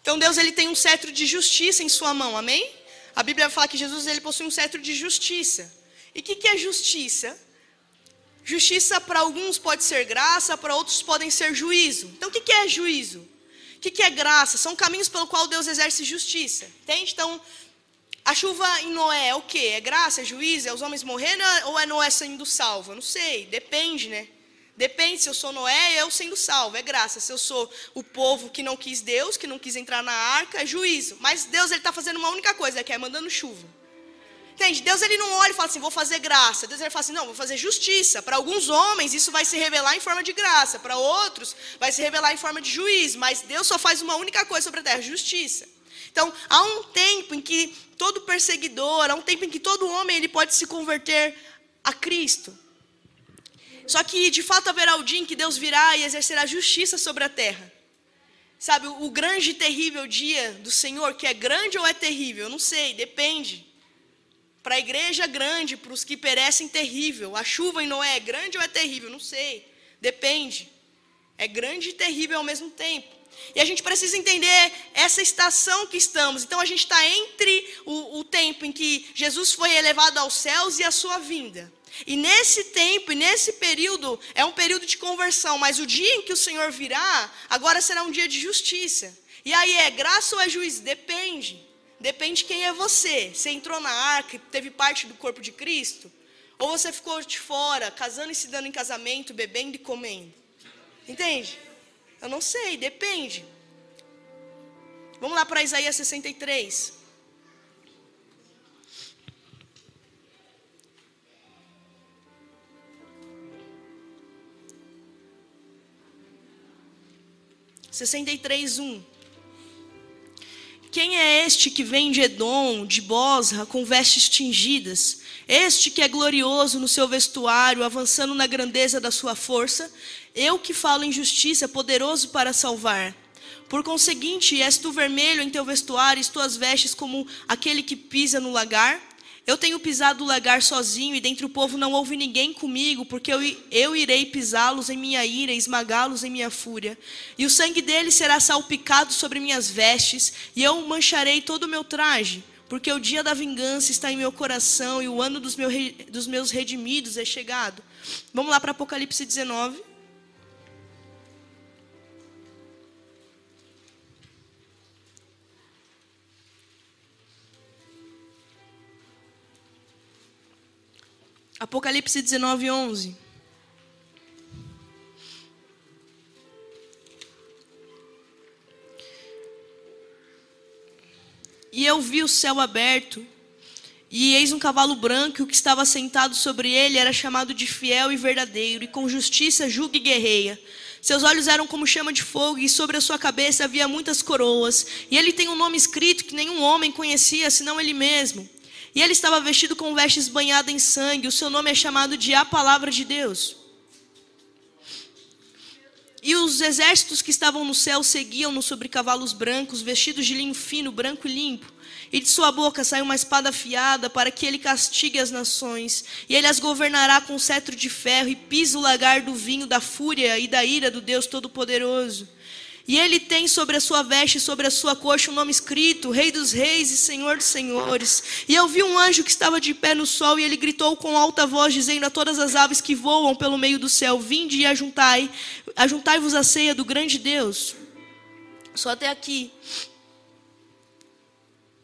Então Deus ele tem um cetro de justiça em sua mão, amém? A Bíblia fala que Jesus ele possui um cetro de justiça. E o que, que é justiça? Justiça para alguns pode ser graça, para outros podem ser juízo. Então o que, que é juízo? O que, que é graça? São caminhos pelo qual Deus exerce justiça. Entende? Então, a chuva em Noé é o quê? É graça, é juízo, é os homens morrendo ou é Noé sendo salvo? Eu não sei, depende, né? Depende se eu sou Noé, eu sendo salvo, é graça. Se eu sou o povo que não quis Deus, que não quis entrar na arca, é juízo. Mas Deus ele está fazendo uma única coisa, que é mandando chuva. Entende? Deus ele não olha e fala assim, vou fazer graça. Deus ele fala assim, não, vou fazer justiça. Para alguns homens isso vai se revelar em forma de graça, para outros vai se revelar em forma de juízo. Mas Deus só faz uma única coisa sobre a terra, justiça. Então, há um tempo em que todo perseguidor, há um tempo em que todo homem ele pode se converter a Cristo. Só que de fato haverá o dia em que Deus virá e exercerá justiça sobre a terra. Sabe, o grande e terrível dia do Senhor, que é grande ou é terrível? Eu não sei, depende. Para a igreja grande, para os que perecem, terrível. A chuva em Noé é grande ou é terrível? Não sei, depende. É grande e terrível ao mesmo tempo. E a gente precisa entender essa estação que estamos. Então a gente está entre o, o, tempo em que Jesus foi elevado aos céus e a sua vinda. E nesse tempo, e nesse período, é um período de conversão, mas o dia em que o Senhor virá, agora será um dia de justiça. E aí é graça ou é juízo? Depende. Depende quem é você. Você entrou na arca, teve parte do corpo de Cristo? Ou você ficou de fora, casando e se dando em casamento, bebendo e comendo? Entende? Eu não sei, depende. Vamos lá para Isaías 63. Sessenta e três, um. Quem é este que vem de Edom, de Bosra, com vestes tingidas? Este que é glorioso no seu vestuário, avançando na grandeza da sua força? Eu que falo em justiça, poderoso para salvar. Por conseguinte, és tu vermelho em teu vestuário, e tuas vestes como aquele que pisa no lagar? Eu tenho pisado o lagar sozinho, e dentre o povo não houve ninguém comigo, porque eu, eu irei pisá-los em minha ira, esmagá-los em minha fúria. E o sangue deles será salpicado sobre minhas vestes, e eu mancharei todo o meu traje porque o dia da vingança está em meu coração e o ano dos, meu, dos meus redimidos é chegado. Vamos lá para Apocalipse 19. Apocalipse 19, 11. E eu vi o céu aberto, e eis um cavalo branco, e o que estava sentado sobre ele era chamado de fiel e verdadeiro, e com justiça julga e guerreia. Seus olhos eram como chama de fogo, e sobre a sua cabeça havia muitas coroas. E ele tem um nome escrito que nenhum homem conhecia, senão ele mesmo. E ele estava vestido com vestes banhadas em sangue, o seu nome é chamado de A Palavra de Deus. E os exércitos que estavam no céu seguiam-no sobre cavalos brancos, vestidos de linho fino, branco e limpo. E de sua boca saiu uma espada afiada para que ele castigue as nações. E ele as governará com cetro de ferro e pisa o lagar do vinho da fúria e da ira do Deus Todo-Poderoso. E ele tem sobre a sua veste e sobre a sua coxa um nome escrito: Rei dos Reis e Senhor dos Senhores. E eu vi um anjo que estava de pé no sol, e ele gritou com alta voz, dizendo a todas as aves que voam pelo meio do céu: Vinde e ajuntai, ajuntai-vos a ceia do grande Deus. Só até aqui.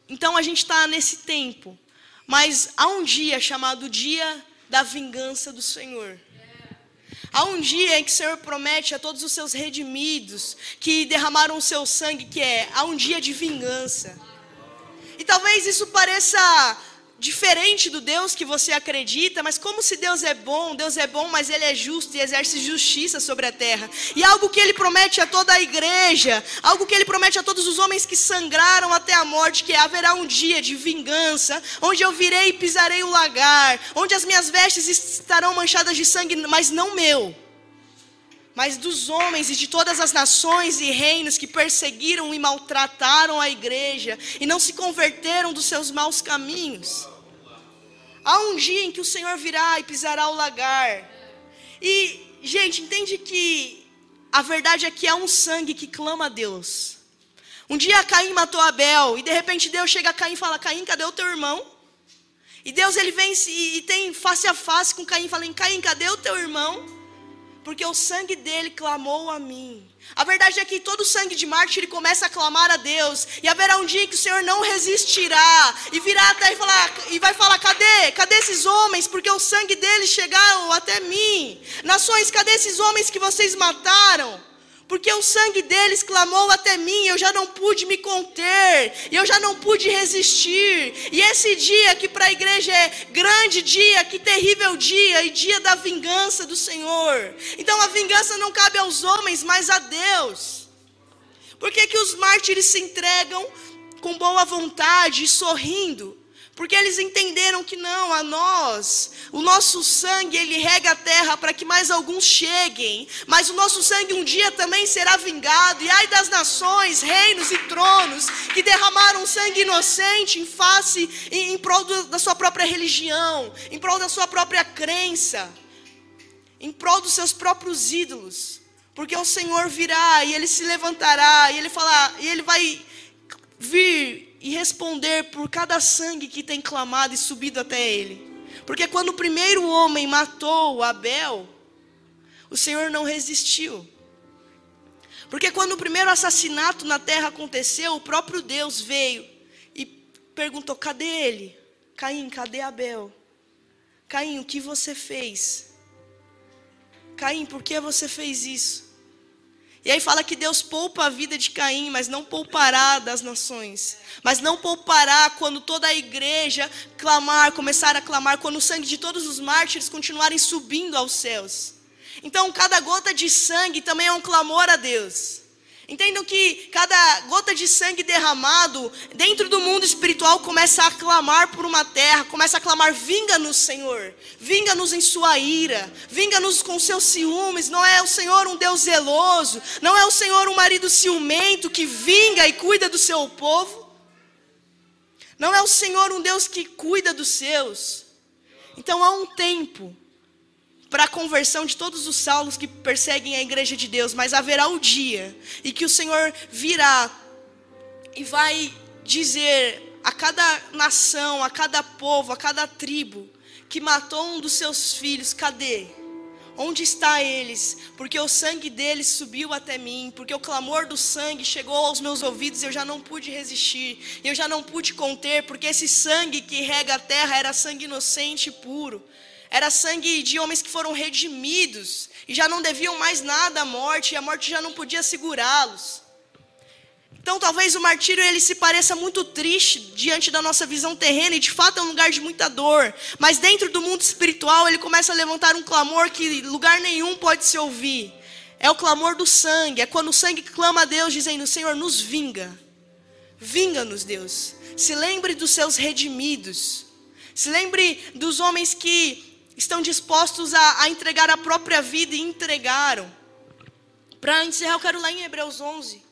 Então a gente está nesse tempo. Mas há um dia chamado Dia da Vingança do Senhor. Há um dia em que o Senhor promete a todos os seus redimidos que derramaram o seu sangue, que é há um dia de vingança. E talvez isso pareça diferente do Deus que você acredita, mas como se Deus é bom, Deus é bom, mas Ele é justo e exerce justiça sobre a terra. E algo que Ele promete a toda a igreja, algo que Ele promete a todos os homens que sangraram até a morte, que é, haverá um dia de vingança, onde eu virei e pisarei o lagar, onde as minhas vestes estarão manchadas de sangue, mas não meu. Mas dos homens e de todas as nações e reinos que perseguiram e maltrataram a igreja e não se converteram dos seus maus caminhos. Há um dia em que o Senhor virá e pisará o lagar. E, gente, entende que a verdade é que há um sangue que clama a Deus. Um dia Caim matou Abel e de repente Deus chega a Caim e fala: Caim, cadê o teu irmão? E Deus ele vem e tem face a face com Caim, fala: Caim, cadê o teu irmão? Porque o sangue dele clamou a mim. A verdade é que todo sangue de mártir ele começa a clamar a Deus. E haverá um dia que o Senhor não resistirá. E virá até e, falar, e vai falar: cadê? Cadê esses homens? Porque o sangue deles chegaram até mim. Nações, cadê esses homens que vocês mataram? Porque o sangue deles clamou até mim, eu já não pude me conter, eu já não pude resistir. E esse dia que para a igreja é grande dia, que terrível dia, e dia da vingança do Senhor. Então a vingança não cabe aos homens, mas a Deus. Por que, que os mártires se entregam com boa vontade e sorrindo? Porque eles entenderam que não, a nós, o nosso sangue, ele rega a terra para que mais alguns cheguem, mas o nosso sangue um dia também será vingado. E ai das nações, reinos e tronos que derramaram sangue inocente em face, em, em prol do, da sua própria religião, em prol da sua própria crença, em prol dos seus próprios ídolos. Porque o Senhor virá e ele se levantará e ele falar, e ele vai vir e responder por cada sangue que tem clamado e subido até ele. Porque quando o primeiro homem matou Abel, o Senhor não resistiu. Porque quando o primeiro assassinato na terra aconteceu, o próprio Deus veio e perguntou: cadê ele? Caim, cadê Abel? Caim, o que você fez? Caim, por que você fez isso? E aí fala que Deus poupa a vida de Caim, mas não poupará das nações. Mas não poupará quando toda a igreja clamar, começar a clamar, quando o sangue de todos os mártires continuarem subindo aos céus. Então, cada gota de sangue também é um clamor a Deus. Entendam que cada gota de sangue derramado dentro do mundo espiritual começa a clamar por uma terra, começa a clamar: vinga-nos, Senhor, vinga-nos em sua ira, vinga-nos com seus ciúmes. Não é o Senhor um Deus zeloso, não é o Senhor um marido ciumento que vinga e cuida do seu povo, não é o Senhor um Deus que cuida dos seus. Então há um tempo para a conversão de todos os saulos que perseguem a igreja de Deus, mas haverá o dia e que o Senhor virá e vai dizer a cada nação, a cada povo, a cada tribo que matou um dos seus filhos, cadê? Onde está eles? Porque o sangue deles subiu até mim, porque o clamor do sangue chegou aos meus ouvidos e eu já não pude resistir, eu já não pude conter, porque esse sangue que rega a terra era sangue inocente e puro. Era sangue de homens que foram redimidos e já não deviam mais nada à morte, e a morte já não podia segurá-los. Então, talvez o martírio ele se pareça muito triste diante da nossa visão terrena, e de fato é um lugar de muita dor. Mas dentro do mundo espiritual, ele começa a levantar um clamor que lugar nenhum pode se ouvir. É o clamor do sangue, é quando o sangue clama a Deus, dizendo: Senhor, nos vinga. Vinga-nos, Deus. Se lembre dos seus redimidos. Se lembre dos homens que estão dispostos a, a entregar a própria vida e entregaram. Para encerrar, eu quero lá em Hebreus 11.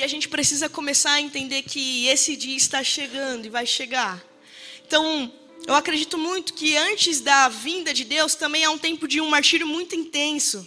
E a gente precisa começar a entender que esse dia está chegando e vai chegar. Então, eu acredito muito que antes da vinda de Deus também há um tempo de um martírio muito intenso.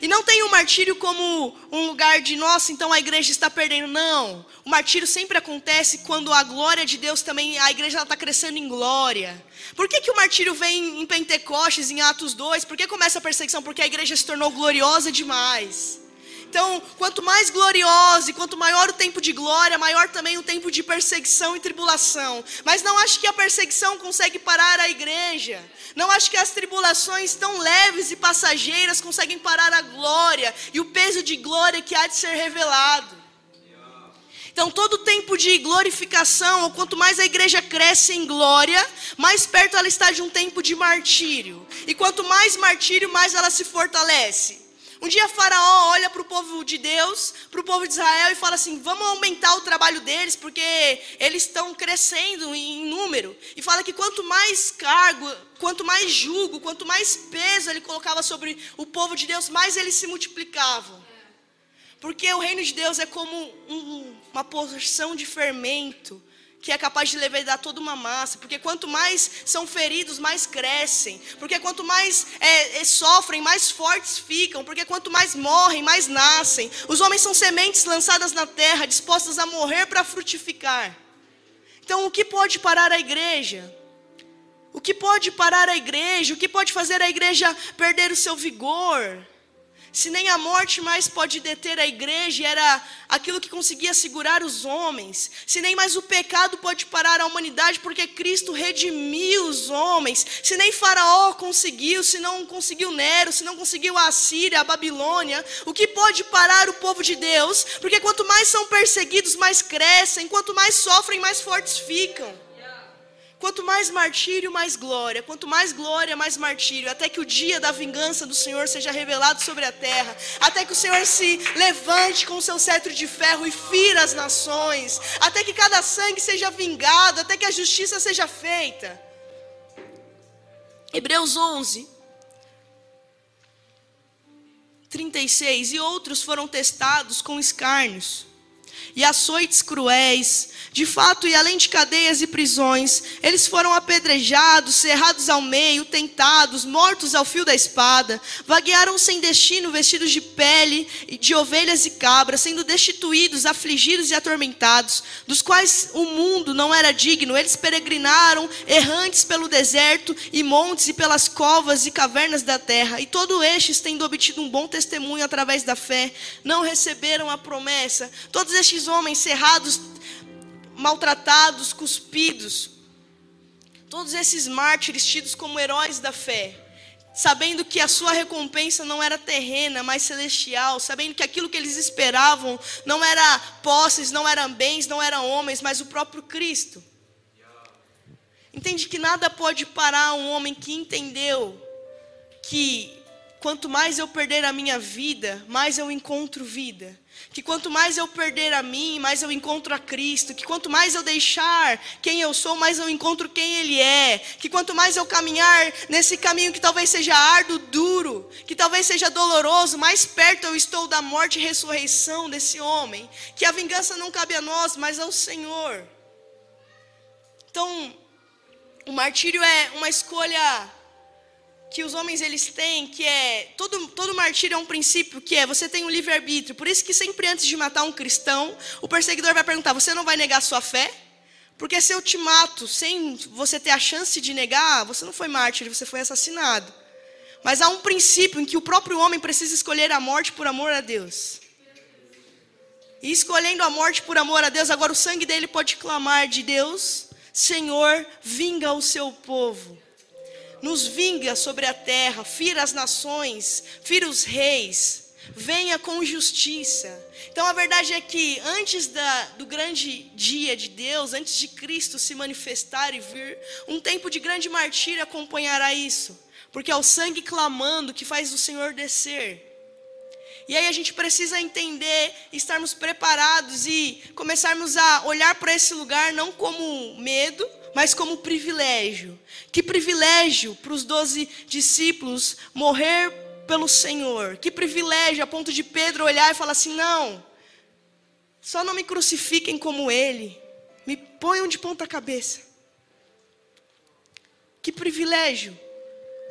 E não tem o martírio como um lugar de, nossa, então a igreja está perdendo. Não. O martírio sempre acontece quando a glória de Deus também, a igreja está crescendo em glória. Por que, que o martírio vem em Pentecostes, em Atos 2? Por que começa a perseguição? Porque a igreja se tornou gloriosa demais. Então, quanto mais gloriosa e quanto maior o tempo de glória, maior também o tempo de perseguição e tribulação. Mas não acho que a perseguição consegue parar a igreja. Não acho que as tribulações tão leves e passageiras conseguem parar a glória e o peso de glória que há de ser revelado. Então, todo tempo de glorificação, ou quanto mais a igreja cresce em glória, mais perto ela está de um tempo de martírio. E quanto mais martírio, mais ela se fortalece. Um dia Faraó olha para o povo de Deus, para o povo de Israel e fala assim: vamos aumentar o trabalho deles, porque eles estão crescendo em número. E fala que quanto mais cargo, quanto mais jugo, quanto mais peso ele colocava sobre o povo de Deus, mais eles se multiplicavam. Porque o reino de Deus é como um, uma porção de fermento que é capaz de levedar toda uma massa, porque quanto mais são feridos, mais crescem, porque quanto mais é, é, sofrem, mais fortes ficam, porque quanto mais morrem, mais nascem. Os homens são sementes lançadas na terra, dispostas a morrer para frutificar. Então, o que pode parar a igreja? O que pode parar a igreja? O que pode fazer a igreja perder o seu vigor? Se nem a morte mais pode deter a igreja, era aquilo que conseguia segurar os homens. Se nem mais o pecado pode parar a humanidade, porque Cristo redimiu os homens. Se nem Faraó conseguiu, se não conseguiu Nero, se não conseguiu a Síria, a Babilônia, o que pode parar o povo de Deus? Porque quanto mais são perseguidos, mais crescem. Quanto mais sofrem, mais fortes ficam. Quanto mais martírio, mais glória. Quanto mais glória, mais martírio. Até que o dia da vingança do Senhor seja revelado sobre a terra. Até que o Senhor se levante com o seu cetro de ferro e fira as nações. Até que cada sangue seja vingado. Até que a justiça seja feita. Hebreus 11. 36. E outros foram testados com escárnios e açoites cruéis. De fato, e além de cadeias e prisões, eles foram apedrejados, cerrados ao meio, tentados, mortos ao fio da espada. Vaguearam sem destino, vestidos de pele de ovelhas e cabras, sendo destituídos, afligidos e atormentados, dos quais o mundo não era digno. Eles peregrinaram, errantes pelo deserto e montes e pelas covas e cavernas da terra. E todo estes, tendo obtido um bom testemunho através da fé, não receberam a promessa. Todos estes homens cerrados, maltratados, cuspidos, todos esses mártires tidos como heróis da fé, sabendo que a sua recompensa não era terrena, mas celestial, sabendo que aquilo que eles esperavam não era posses, não eram bens, não eram homens, mas o próprio Cristo. Entende que nada pode parar um homem que entendeu que quanto mais eu perder a minha vida, mais eu encontro vida. Que quanto mais eu perder a mim, mais eu encontro a Cristo. Que quanto mais eu deixar quem eu sou, mais eu encontro quem Ele é. Que quanto mais eu caminhar nesse caminho que talvez seja árduo, duro, que talvez seja doloroso, mais perto eu estou da morte e ressurreição desse homem. Que a vingança não cabe a nós, mas ao Senhor. Então, o martírio é uma escolha que os homens eles têm, que é todo todo martírio é um princípio que é você tem um livre arbítrio. Por isso que sempre antes de matar um cristão, o perseguidor vai perguntar: você não vai negar sua fé? Porque se eu te mato sem você ter a chance de negar, você não foi mártir, você foi assassinado. Mas há um princípio em que o próprio homem precisa escolher a morte por amor a Deus. E escolhendo a morte por amor a Deus, agora o sangue dele pode clamar de Deus: Senhor, vinga o seu povo nos vinga sobre a terra, fira as nações, fira os reis, venha com justiça. Então a verdade é que antes da, do grande dia de Deus, antes de Cristo se manifestar e vir, um tempo de grande martírio acompanhará isso, porque é o sangue clamando que faz o Senhor descer. E aí a gente precisa entender, estarmos preparados e começarmos a olhar para esse lugar não como medo, mas como privilégio. Que privilégio para os doze discípulos morrer pelo Senhor. Que privilégio a ponto de Pedro olhar e falar assim: não, só não me crucifiquem como ele, me ponham de ponta cabeça. Que privilégio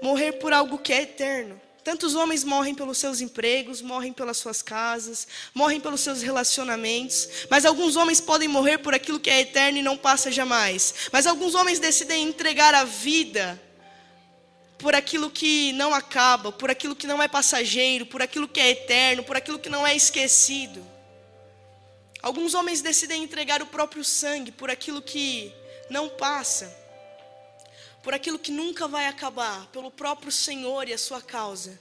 morrer por algo que é eterno. Tantos homens morrem pelos seus empregos, morrem pelas suas casas, morrem pelos seus relacionamentos. Mas alguns homens podem morrer por aquilo que é eterno e não passa jamais. Mas alguns homens decidem entregar a vida por aquilo que não acaba, por aquilo que não é passageiro, por aquilo que é eterno, por aquilo que não é esquecido. Alguns homens decidem entregar o próprio sangue por aquilo que não passa por aquilo que nunca vai acabar, pelo próprio Senhor e a sua causa.